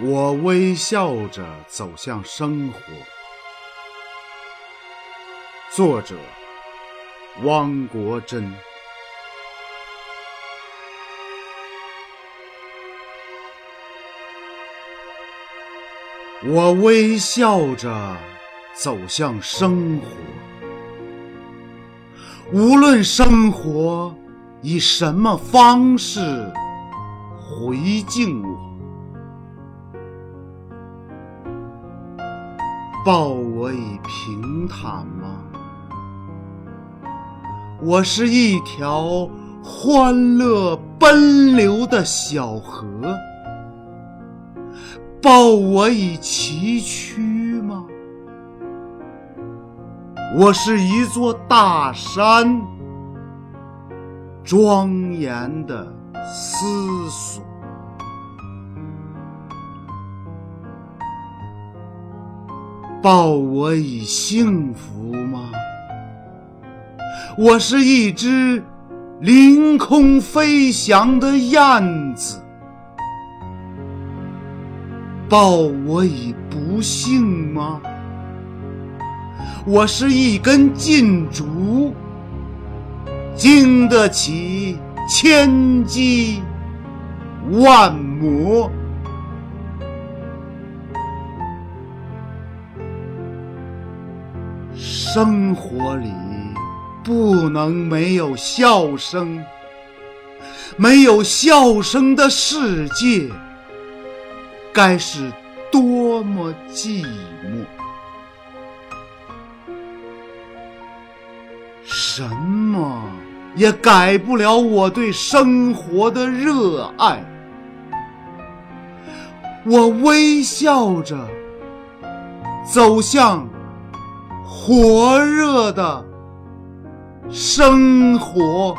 我微笑着走向生活。作者：汪国真。我微笑着走向生活，无论生活以什么方式回敬我。报我以平坦吗？我是一条欢乐奔流的小河。报我以崎岖吗？我是一座大山，庄严的思索。报我以幸福吗？我是一只凌空飞翔的燕子。报我以不幸吗？我是一根劲竹，经得起千击万磨。生活里不能没有笑声，没有笑声的世界，该是多么寂寞！什么也改不了我对生活的热爱。我微笑着走向。火热的生活。